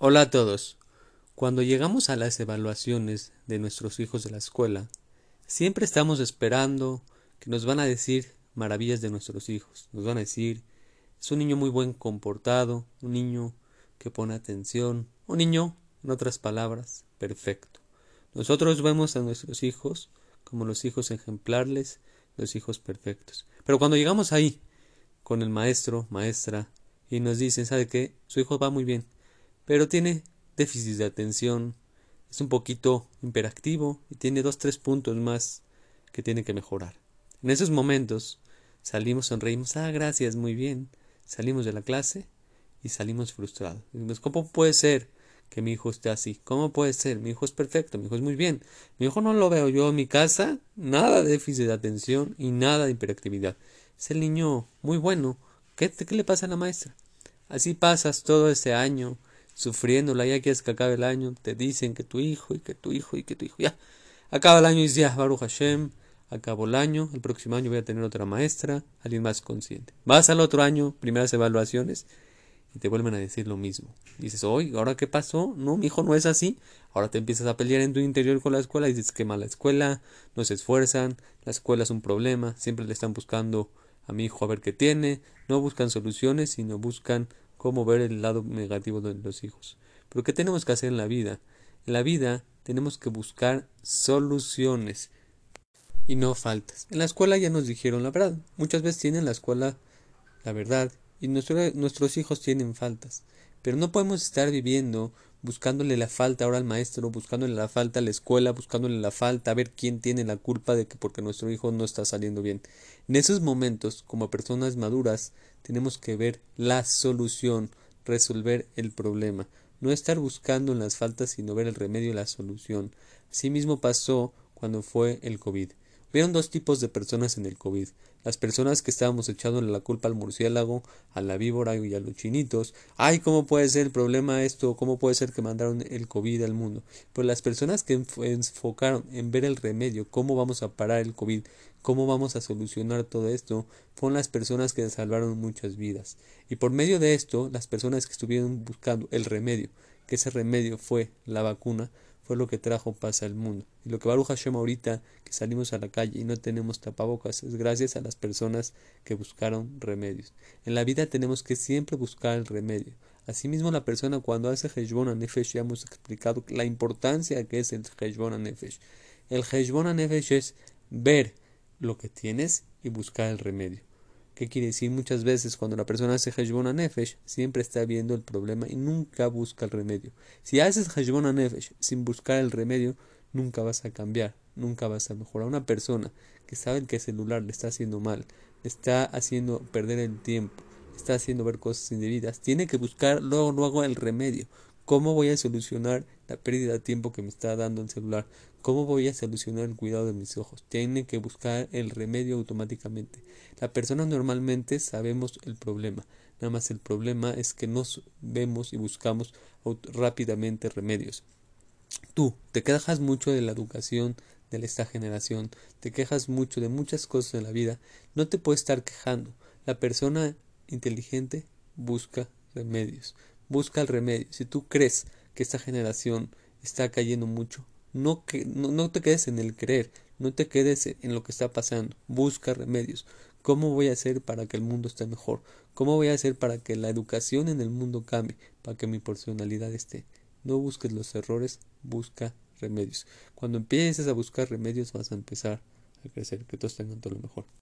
Hola a todos. Cuando llegamos a las evaluaciones de nuestros hijos de la escuela, siempre estamos esperando que nos van a decir maravillas de nuestros hijos. Nos van a decir, es un niño muy buen comportado, un niño que pone atención, un niño, en otras palabras, perfecto. Nosotros vemos a nuestros hijos como los hijos ejemplares, los hijos perfectos. Pero cuando llegamos ahí, con el maestro, maestra, y nos dicen, ¿sabe qué? Su hijo va muy bien pero tiene déficit de atención, es un poquito hiperactivo y tiene dos tres puntos más que tiene que mejorar. En esos momentos salimos, sonreímos, ah, gracias, muy bien, salimos de la clase y salimos frustrados. ¿Cómo puede ser que mi hijo esté así? ¿Cómo puede ser? Mi hijo es perfecto, mi hijo es muy bien. Mi hijo no lo veo yo en mi casa, nada de déficit de atención y nada de hiperactividad. Es el niño muy bueno. ¿Qué, qué le pasa a la maestra? Así pasas todo ese año sufriéndola, ya quieres que acabe el año, te dicen que tu hijo y que tu hijo y que tu hijo, ya, acaba el año y dices, ya, Baruch Hashem, acabó el año, el próximo año voy a tener otra maestra, alguien más consciente. Vas al otro año, primeras evaluaciones, y te vuelven a decir lo mismo. Dices, oye, ¿ahora qué pasó? No, mi hijo no es así. Ahora te empiezas a pelear en tu interior con la escuela y dices que mala escuela, no se esfuerzan, la escuela es un problema, siempre le están buscando a mi hijo a ver qué tiene, no buscan soluciones, sino buscan cómo ver el lado negativo de los hijos. Pero ¿qué tenemos que hacer en la vida? En la vida tenemos que buscar soluciones y no faltas. En la escuela ya nos dijeron la verdad. Muchas veces tienen la escuela la verdad y nuestros hijos tienen faltas. Pero no podemos estar viviendo buscándole la falta ahora al maestro, buscándole la falta a la escuela, buscándole la falta a ver quién tiene la culpa de que porque nuestro hijo no está saliendo bien. En esos momentos, como personas maduras, tenemos que ver la solución, resolver el problema, no estar buscando en las faltas, sino ver el remedio y la solución. Así mismo pasó cuando fue el COVID. Vieron dos tipos de personas en el COVID. Las personas que estábamos echándole la culpa al murciélago, a la víbora y a los chinitos. Ay, ¿cómo puede ser el problema esto? ¿Cómo puede ser que mandaron el COVID al mundo? Pues las personas que enfocaron en ver el remedio, cómo vamos a parar el COVID, cómo vamos a solucionar todo esto, fueron las personas que salvaron muchas vidas. Y por medio de esto, las personas que estuvieron buscando el remedio, que ese remedio fue la vacuna, fue lo que trajo paz al mundo. Y lo que Baruch Hashem ahorita que salimos a la calle y no tenemos tapabocas es gracias a las personas que buscaron remedios. En la vida tenemos que siempre buscar el remedio. Asimismo, la persona cuando hace Heshbon Nefesh, ya hemos explicado la importancia que es el Heshbon Nefesh. El Heshbon Nefesh es ver lo que tienes y buscar el remedio. ¿Qué quiere decir? Muchas veces cuando la persona hace Heshbon Nefesh, siempre está viendo el problema y nunca busca el remedio. Si haces Heshbon Nefesh sin buscar el remedio, nunca vas a cambiar, nunca vas a mejorar. Una persona que sabe que el celular le está haciendo mal, le está haciendo perder el tiempo, le está haciendo ver cosas indebidas, tiene que buscar luego, luego el remedio. ¿Cómo voy a solucionar la pérdida de tiempo que me está dando el celular? ¿Cómo voy a solucionar el cuidado de mis ojos? Tiene que buscar el remedio automáticamente. La persona normalmente sabemos el problema. Nada más el problema es que nos vemos y buscamos rápidamente remedios. Tú te quejas mucho de la educación de esta generación, te quejas mucho de muchas cosas en la vida, no te puedes estar quejando. La persona inteligente busca remedios busca el remedio. Si tú crees que esta generación está cayendo mucho, no, que, no, te quedes en el creer, no te quedes en lo que está pasando, busca remedios. ¿Cómo voy a hacer para que el mundo esté mejor? ¿Cómo voy a hacer para que la educación en el mundo cambie? Para que mi personalidad esté. No busques los errores, busca remedios. Cuando empieces a buscar remedios vas a empezar a crecer. Que todos tengan todo lo mejor.